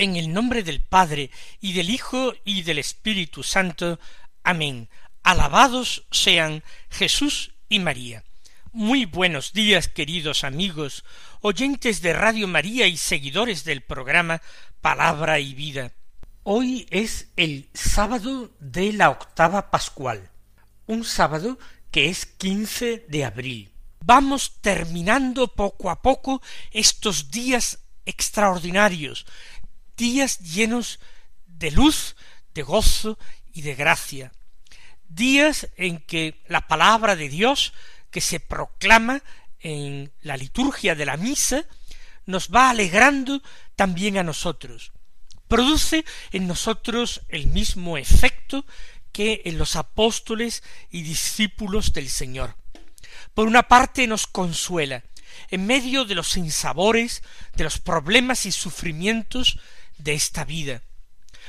En el nombre del Padre, y del Hijo, y del Espíritu Santo. Amén. Alabados sean Jesús y María. Muy buenos días, queridos amigos, oyentes de Radio María y seguidores del programa Palabra y Vida. Hoy es el sábado de la octava pascual, un sábado que es quince de abril. Vamos terminando poco a poco estos días extraordinarios, días llenos de luz, de gozo y de gracia, días en que la palabra de Dios que se proclama en la liturgia de la misa nos va alegrando también a nosotros. Produce en nosotros el mismo efecto que en los apóstoles y discípulos del Señor. Por una parte nos consuela, en medio de los sinsabores, de los problemas y sufrimientos de esta vida.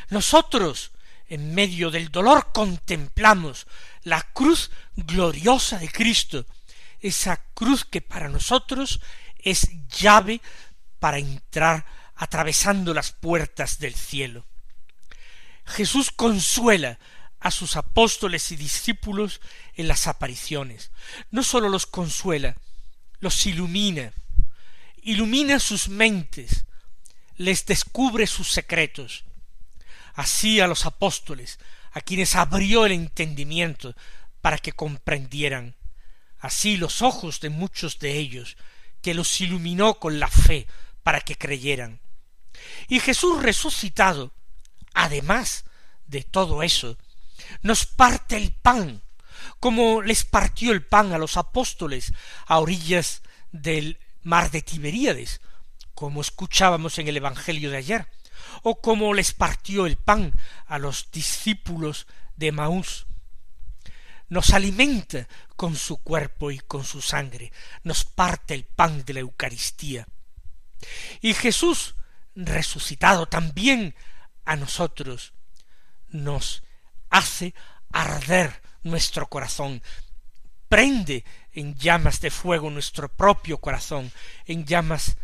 Nosotros, en medio del dolor, contemplamos la cruz gloriosa de Cristo, esa cruz que para nosotros es llave para entrar atravesando las puertas del cielo. Jesús consuela a sus apóstoles y discípulos en las apariciones. No sólo los consuela, los ilumina, ilumina sus mentes, les descubre sus secretos. Así a los apóstoles, a quienes abrió el entendimiento para que comprendieran. Así los ojos de muchos de ellos, que los iluminó con la fe para que creyeran. Y Jesús resucitado, además de todo eso, nos parte el pan, como les partió el pan a los apóstoles a orillas del mar de Tiberíades, como escuchábamos en el Evangelio de ayer, o como les partió el pan a los discípulos de Maús. Nos alimenta con su cuerpo y con su sangre, nos parte el pan de la Eucaristía. Y Jesús, resucitado también a nosotros, nos hace arder nuestro corazón, prende en llamas de fuego nuestro propio corazón, en llamas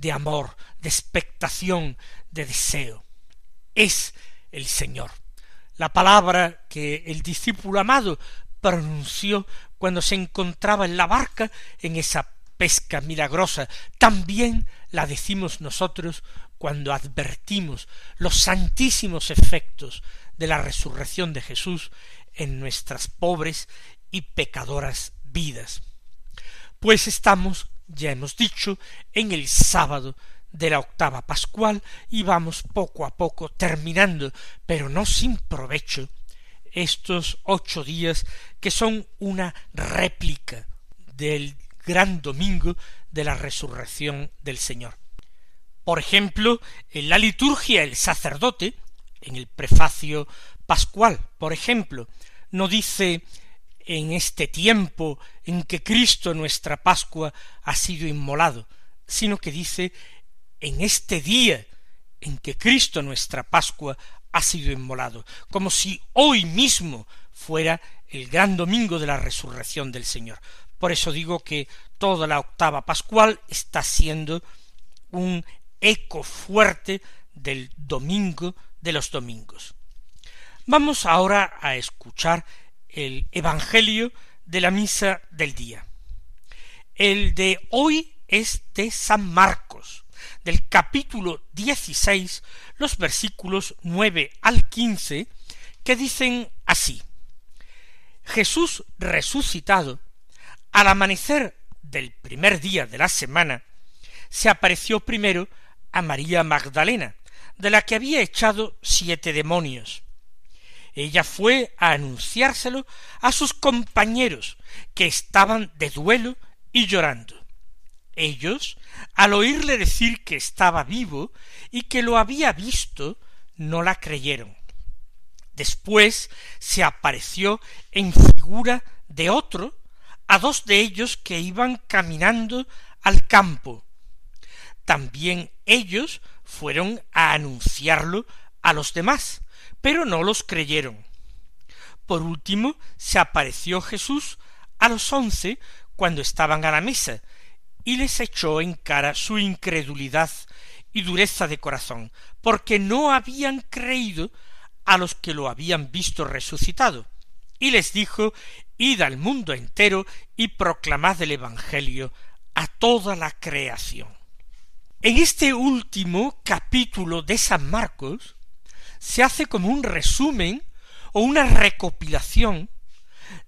de amor, de expectación, de deseo. Es el Señor. La palabra que el discípulo amado pronunció cuando se encontraba en la barca en esa pesca milagrosa, también la decimos nosotros cuando advertimos los santísimos efectos de la resurrección de Jesús en nuestras pobres y pecadoras vidas. Pues estamos ya hemos dicho, en el sábado de la octava pascual y vamos poco a poco terminando, pero no sin provecho, estos ocho días que son una réplica del gran domingo de la resurrección del Señor. Por ejemplo, en la liturgia el sacerdote, en el prefacio pascual, por ejemplo, no dice en este tiempo en que Cristo nuestra Pascua ha sido inmolado, sino que dice en este día en que Cristo nuestra Pascua ha sido inmolado, como si hoy mismo fuera el gran domingo de la resurrección del Señor. Por eso digo que toda la octava pascual está siendo un eco fuerte del domingo de los domingos. Vamos ahora a escuchar el Evangelio de la misa del día. El de hoy es de San Marcos, del capítulo dieciséis, los versículos nueve al quince, que dicen así Jesús resucitado, al amanecer del primer día de la semana, se apareció primero a María Magdalena, de la que había echado siete demonios, ella fue a anunciárselo a sus compañeros, que estaban de duelo y llorando. Ellos, al oírle decir que estaba vivo y que lo había visto, no la creyeron. Después se apareció en figura de otro a dos de ellos que iban caminando al campo. También ellos fueron a anunciarlo a los demás, pero no los creyeron. Por último, se apareció Jesús a los once cuando estaban a la mesa, y les echó en cara su incredulidad y dureza de corazón, porque no habían creído a los que lo habían visto resucitado, y les dijo Id al mundo entero y proclamad el Evangelio a toda la creación. En este último capítulo de San Marcos se hace como un resumen o una recopilación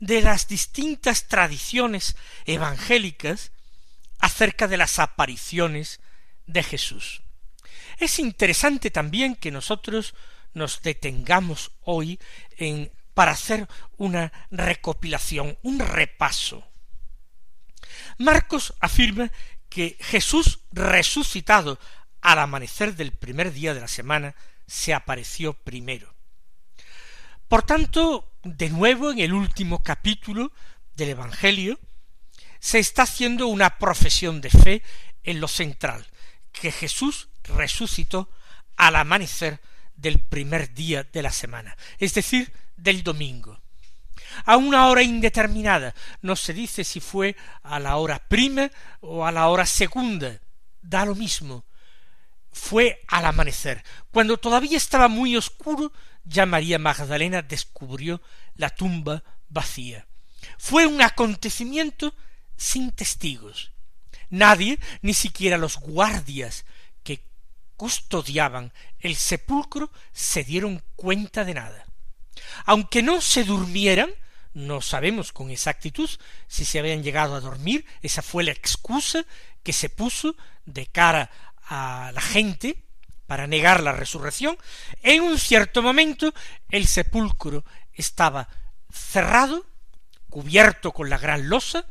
de las distintas tradiciones evangélicas acerca de las apariciones de Jesús. Es interesante también que nosotros nos detengamos hoy en para hacer una recopilación, un repaso. Marcos afirma que Jesús resucitado al amanecer del primer día de la semana se apareció primero. Por tanto, de nuevo en el último capítulo del Evangelio, se está haciendo una profesión de fe en lo central, que Jesús resucitó al amanecer del primer día de la semana, es decir, del domingo. A una hora indeterminada, no se dice si fue a la hora prima o a la hora segunda, da lo mismo. Fue al amanecer. Cuando todavía estaba muy oscuro, ya María Magdalena descubrió la tumba vacía. Fue un acontecimiento sin testigos. Nadie, ni siquiera los guardias que custodiaban el sepulcro, se dieron cuenta de nada. Aunque no se durmieran, no sabemos con exactitud si se habían llegado a dormir, esa fue la excusa que se puso de cara a la gente para negar la resurrección, en un cierto momento el sepulcro estaba cerrado, cubierto con la gran losa,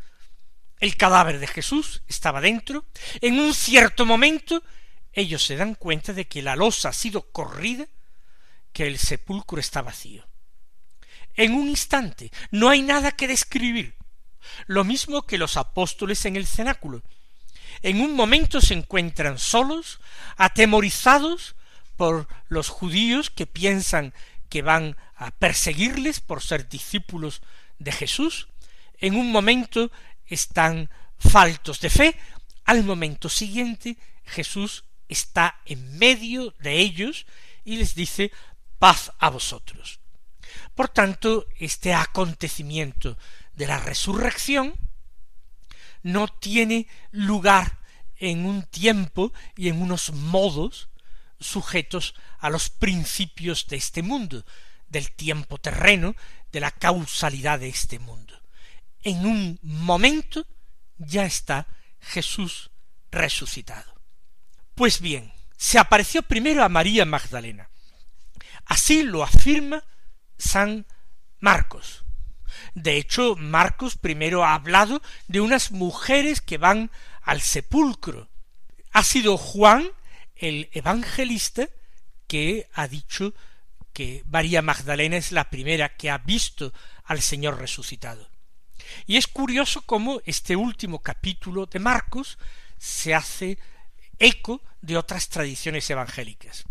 el cadáver de Jesús estaba dentro, en un cierto momento ellos se dan cuenta de que la losa ha sido corrida, que el sepulcro está vacío. En un instante, no hay nada que describir. Lo mismo que los apóstoles en el cenáculo. En un momento se encuentran solos, atemorizados por los judíos que piensan que van a perseguirles por ser discípulos de Jesús. En un momento están faltos de fe, al momento siguiente Jesús está en medio de ellos y les dice paz a vosotros. Por tanto, este acontecimiento de la resurrección no tiene lugar en un tiempo y en unos modos sujetos a los principios de este mundo, del tiempo terreno, de la causalidad de este mundo en un momento ya está Jesús resucitado. Pues bien, se apareció primero a María Magdalena. Así lo afirma San Marcos. De hecho, Marcos primero ha hablado de unas mujeres que van al sepulcro. Ha sido Juan, el evangelista, que ha dicho que María Magdalena es la primera que ha visto al Señor resucitado. Y es curioso cómo este último capítulo de Marcos se hace eco de otras tradiciones evangélicas.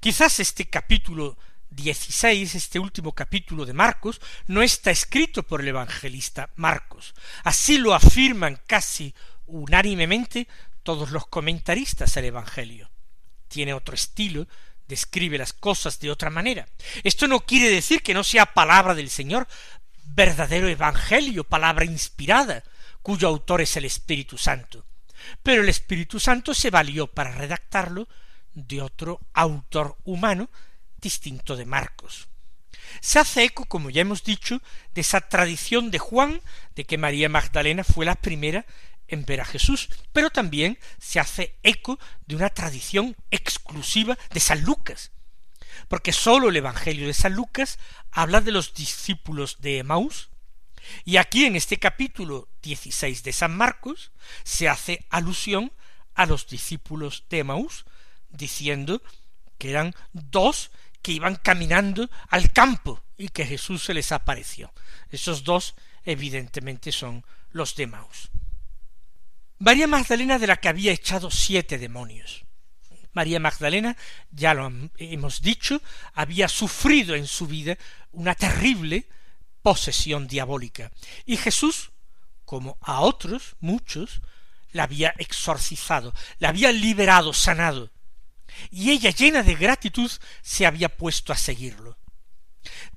Quizás este capítulo 16, este último capítulo de Marcos, no está escrito por el evangelista Marcos. Así lo afirman casi unánimemente todos los comentaristas del Evangelio. Tiene otro estilo, describe las cosas de otra manera. Esto no quiere decir que no sea palabra del Señor, verdadero evangelio, palabra inspirada, cuyo autor es el Espíritu Santo. Pero el Espíritu Santo se valió para redactarlo de otro autor humano distinto de Marcos. Se hace eco, como ya hemos dicho, de esa tradición de Juan de que María Magdalena fue la primera en ver a Jesús, pero también se hace eco de una tradición exclusiva de San Lucas, porque sólo el Evangelio de San Lucas habla de los discípulos de Emaús, y aquí en este capítulo 16 de San Marcos se hace alusión a los discípulos de Emaús, diciendo que eran dos que iban caminando al campo y que Jesús se les apareció. Esos dos evidentemente son los de. María Magdalena de la que había echado siete demonios. María Magdalena, ya lo hemos dicho, había sufrido en su vida una terrible posesión diabólica. Y Jesús, como a otros, muchos, la había exorcizado, la había liberado, sanado. Y ella, llena de gratitud, se había puesto a seguirlo.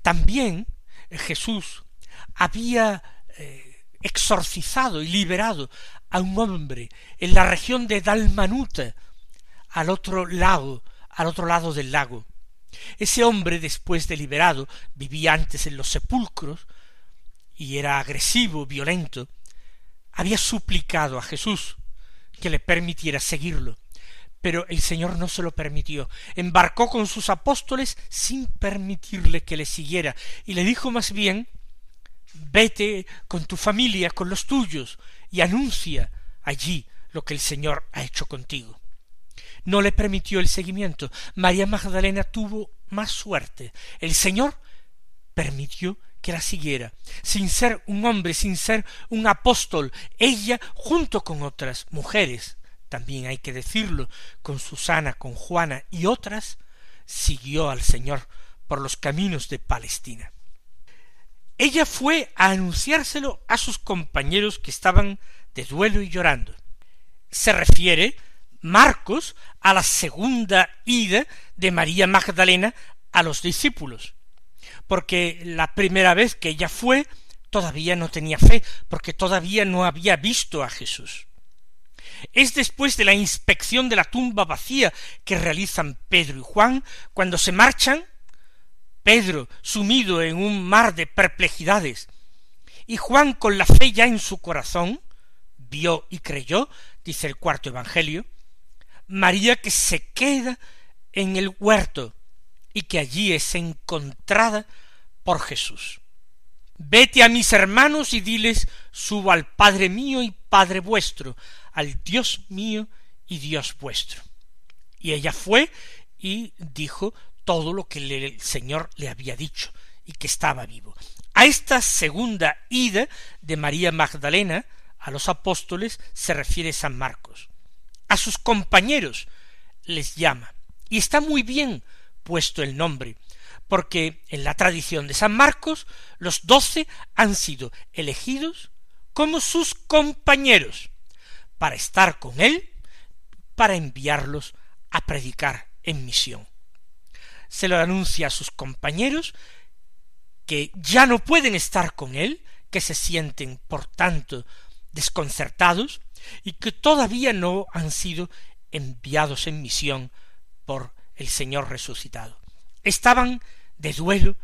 También Jesús había eh, exorcizado y liberado a un hombre en la región de Dalmanuta, al otro lado, al otro lado del lago. Ese hombre, después de liberado, vivía antes en los sepulcros y era agresivo, violento, había suplicado a Jesús que le permitiera seguirlo, pero el Señor no se lo permitió. Embarcó con sus apóstoles sin permitirle que le siguiera, y le dijo más bien vete con tu familia, con los tuyos, y anuncia allí lo que el Señor ha hecho contigo. No le permitió el seguimiento. María Magdalena tuvo más suerte. El Señor permitió que la siguiera, sin ser un hombre, sin ser un apóstol, ella junto con otras mujeres, también hay que decirlo, con Susana, con Juana y otras, siguió al Señor por los caminos de Palestina. Ella fue a anunciárselo a sus compañeros que estaban de duelo y llorando. Se refiere Marcos a la segunda ida de María Magdalena a los discípulos, porque la primera vez que ella fue todavía no tenía fe, porque todavía no había visto a Jesús. Es después de la inspección de la tumba vacía que realizan Pedro y Juan, cuando se marchan, Pedro sumido en un mar de perplejidades, y Juan con la fe ya en su corazón, vio y creyó, dice el cuarto Evangelio, María que se queda en el huerto y que allí es encontrada por Jesús. Vete a mis hermanos y diles, subo al Padre mío y Padre vuestro, al Dios mío y Dios vuestro. Y ella fue y dijo todo lo que el Señor le había dicho y que estaba vivo. A esta segunda ida de María Magdalena a los apóstoles se refiere San Marcos. A sus compañeros les llama. Y está muy bien puesto el nombre, porque en la tradición de San Marcos los doce han sido elegidos como sus compañeros para estar con él, para enviarlos a predicar en misión. Se lo anuncia a sus compañeros que ya no pueden estar con él, que se sienten, por tanto, desconcertados, y que todavía no han sido enviados en misión por el Señor resucitado. Estaban de duelo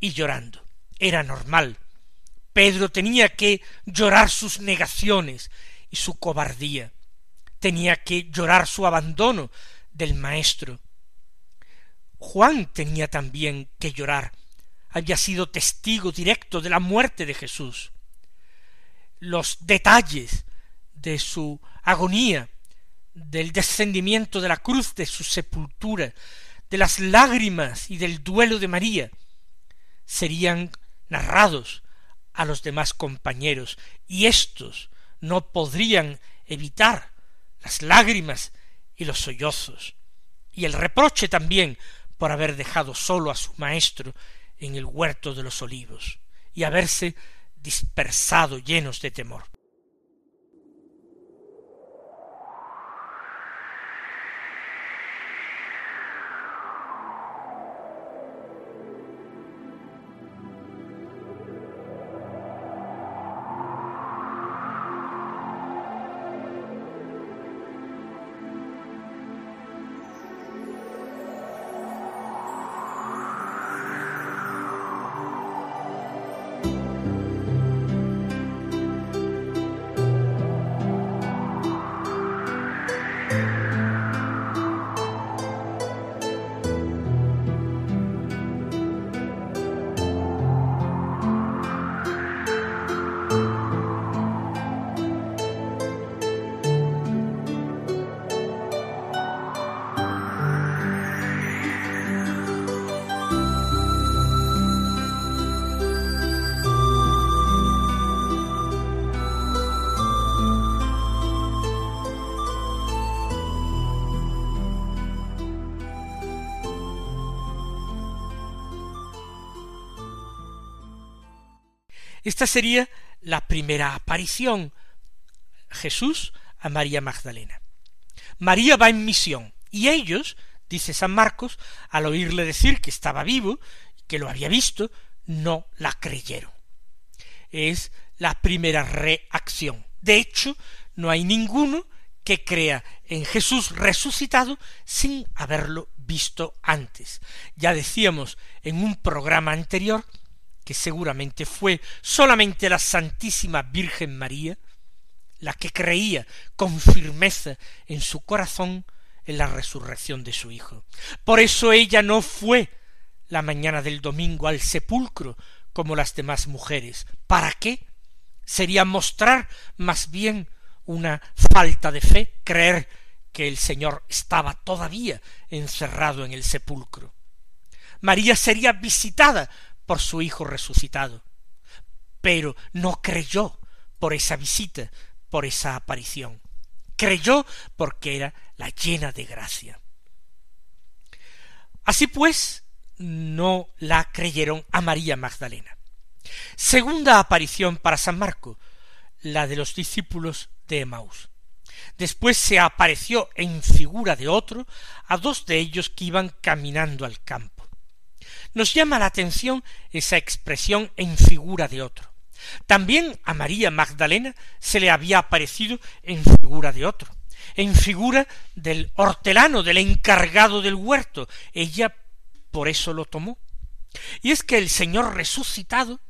y llorando. Era normal. Pedro tenía que llorar sus negaciones y su cobardía. Tenía que llorar su abandono del Maestro. Juan tenía también que llorar. Había sido testigo directo de la muerte de Jesús. Los detalles de su agonía, del descendimiento de la cruz, de su sepultura, de las lágrimas y del duelo de María, serían narrados a los demás compañeros, y éstos no podrían evitar las lágrimas y los sollozos, y el reproche también por haber dejado solo a su maestro en el huerto de los olivos, y haberse dispersado llenos de temor. Esta sería la primera aparición Jesús a María Magdalena. María va en misión y ellos, dice San Marcos, al oírle decir que estaba vivo, que lo había visto, no la creyeron. Es la primera reacción. De hecho, no hay ninguno que crea en Jesús resucitado sin haberlo visto antes. Ya decíamos en un programa anterior que seguramente fue solamente la Santísima Virgen María la que creía con firmeza en su corazón en la resurrección de su Hijo. Por eso ella no fue la mañana del domingo al sepulcro como las demás mujeres. ¿Para qué? Sería mostrar más bien una falta de fe, creer que el Señor estaba todavía encerrado en el sepulcro. María sería visitada por su Hijo resucitado, pero no creyó por esa visita, por esa aparición. Creyó porque era la llena de gracia. Así pues, no la creyeron a María Magdalena. Segunda aparición para San Marco, la de los discípulos de Emaús. Después se apareció en figura de otro a dos de ellos que iban caminando al campo. Nos llama la atención esa expresión en figura de otro. También a María Magdalena se le había aparecido en figura de otro, en figura del hortelano, del encargado del huerto. Ella por eso lo tomó. Y es que el Señor resucitado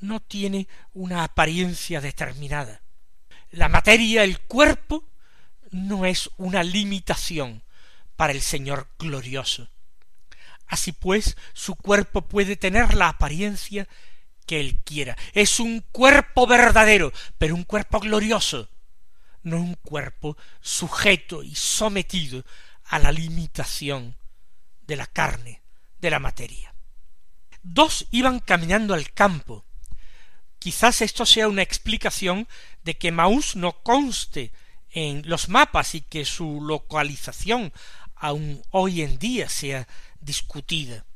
no tiene una apariencia determinada. La materia, el cuerpo, no es una limitación para el Señor glorioso. Así pues, su cuerpo puede tener la apariencia que él quiera. Es un cuerpo verdadero, pero un cuerpo glorioso, no un cuerpo sujeto y sometido a la limitación de la carne, de la materia. Dos iban caminando al campo. Quizás esto sea una explicación de que Maús no conste en los mapas y que su localización aun hoy en día sea discutida.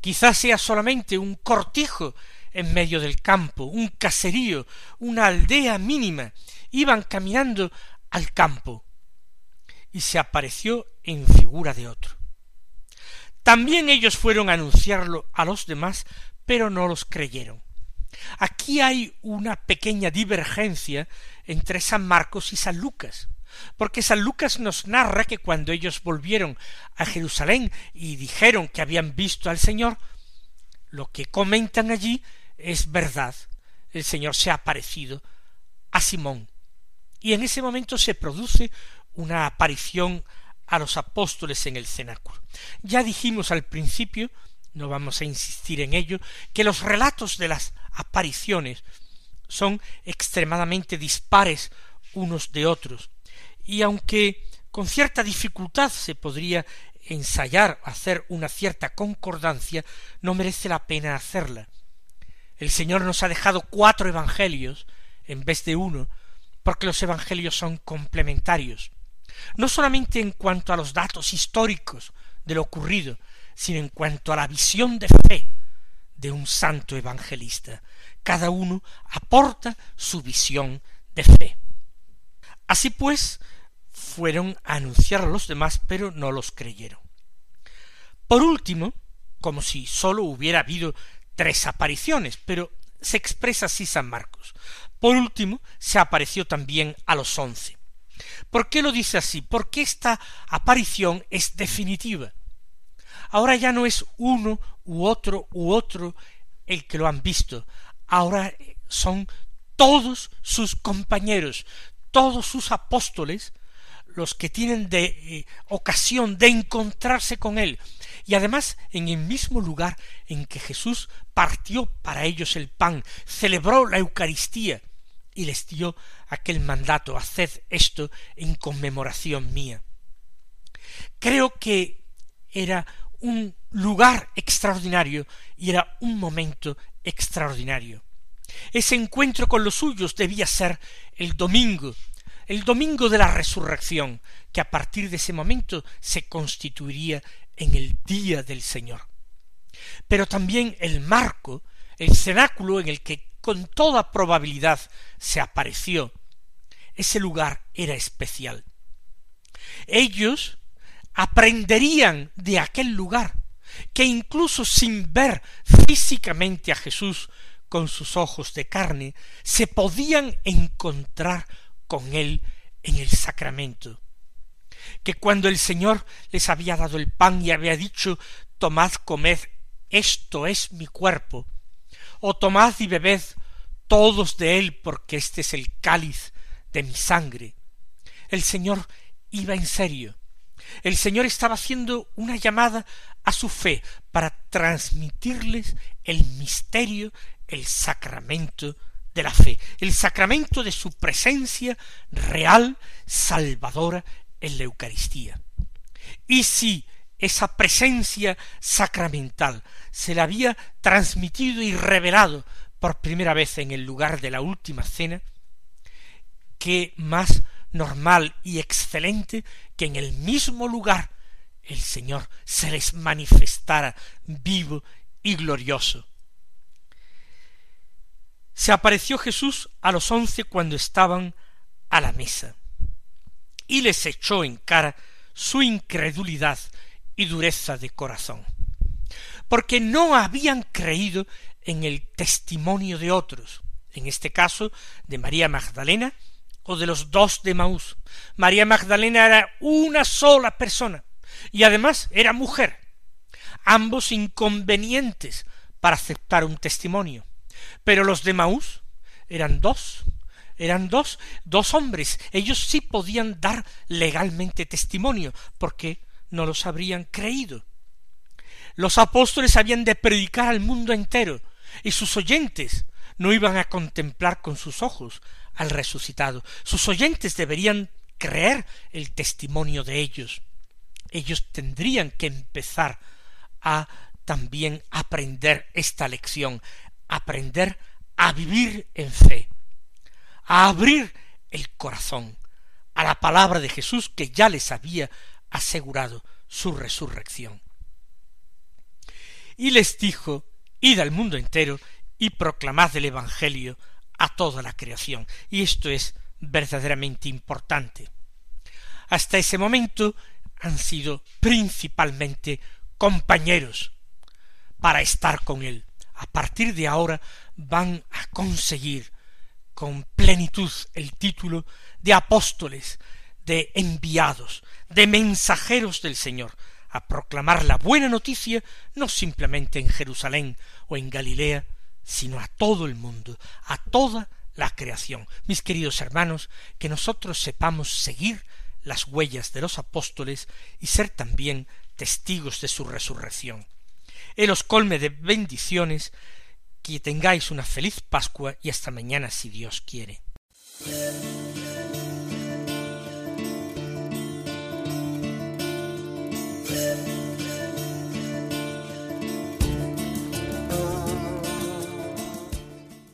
Quizás sea solamente un cortijo en medio del campo, un caserío, una aldea mínima. Iban caminando al campo y se apareció en figura de otro. También ellos fueron a anunciarlo a los demás, pero no los creyeron. Aquí hay una pequeña divergencia entre San Marcos y San Lucas porque San Lucas nos narra que cuando ellos volvieron a Jerusalén y dijeron que habían visto al Señor, lo que comentan allí es verdad. El Señor se ha aparecido a Simón. Y en ese momento se produce una aparición a los apóstoles en el cenáculo. Ya dijimos al principio, no vamos a insistir en ello, que los relatos de las apariciones son extremadamente dispares unos de otros, y aunque con cierta dificultad se podría ensayar hacer una cierta concordancia, no merece la pena hacerla. El Señor nos ha dejado cuatro evangelios en vez de uno, porque los evangelios son complementarios, no solamente en cuanto a los datos históricos de lo ocurrido, sino en cuanto a la visión de fe de un santo evangelista. Cada uno aporta su visión de fe. Así pues, fueron a anunciar a los demás, pero no los creyeron. Por último, como si sólo hubiera habido tres apariciones, pero se expresa así San Marcos. Por último, se apareció también a los once. ¿Por qué lo dice así? Porque esta aparición es definitiva. Ahora ya no es uno u otro u otro el que lo han visto. Ahora son todos sus compañeros, todos sus apóstoles, los que tienen de eh, ocasión de encontrarse con él y además en el mismo lugar en que Jesús partió para ellos el pan, celebró la Eucaristía y les dio aquel mandato haced esto en conmemoración mía. Creo que era un lugar extraordinario y era un momento extraordinario. Ese encuentro con los suyos debía ser el domingo el domingo de la resurrección, que a partir de ese momento se constituiría en el día del Señor. Pero también el marco, el cenáculo en el que con toda probabilidad se apareció, ese lugar era especial. Ellos aprenderían de aquel lugar, que incluso sin ver físicamente a Jesús con sus ojos de carne, se podían encontrar con él en el sacramento. Que cuando el Señor les había dado el pan y había dicho tomad, comed, esto es mi cuerpo, o tomad y bebed todos de él, porque este es el cáliz de mi sangre. El Señor iba en serio. El Señor estaba haciendo una llamada a su fe para transmitirles el misterio, el sacramento de la fe, el sacramento de su presencia real, salvadora en la Eucaristía. Y si esa presencia sacramental se la había transmitido y revelado por primera vez en el lugar de la última cena, qué más normal y excelente que en el mismo lugar el Señor se les manifestara vivo y glorioso. Se apareció Jesús a los once cuando estaban a la mesa, y les echó en cara su incredulidad y dureza de corazón, porque no habían creído en el testimonio de otros, en este caso de María Magdalena o de los dos de Maús. María Magdalena era una sola persona y además era mujer, ambos inconvenientes para aceptar un testimonio. Pero los de Maús eran dos, eran dos, dos hombres, ellos sí podían dar legalmente testimonio, porque no los habrían creído. Los apóstoles habían de predicar al mundo entero, y sus oyentes no iban a contemplar con sus ojos al resucitado. Sus oyentes deberían creer el testimonio de ellos. Ellos tendrían que empezar a también aprender esta lección, aprender a vivir en fe, a abrir el corazón a la palabra de Jesús que ya les había asegurado su resurrección. Y les dijo, id al mundo entero y proclamad el Evangelio a toda la creación. Y esto es verdaderamente importante. Hasta ese momento han sido principalmente compañeros para estar con Él. A partir de ahora van a conseguir con plenitud el título de apóstoles, de enviados, de mensajeros del Señor, a proclamar la buena noticia no simplemente en Jerusalén o en Galilea, sino a todo el mundo, a toda la creación. Mis queridos hermanos, que nosotros sepamos seguir las huellas de los apóstoles y ser también testigos de su resurrección. Él os colme de bendiciones, que tengáis una feliz Pascua y hasta mañana si Dios quiere.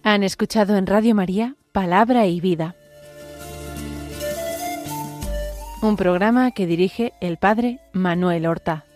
Han escuchado en Radio María Palabra y Vida, un programa que dirige el Padre Manuel Horta.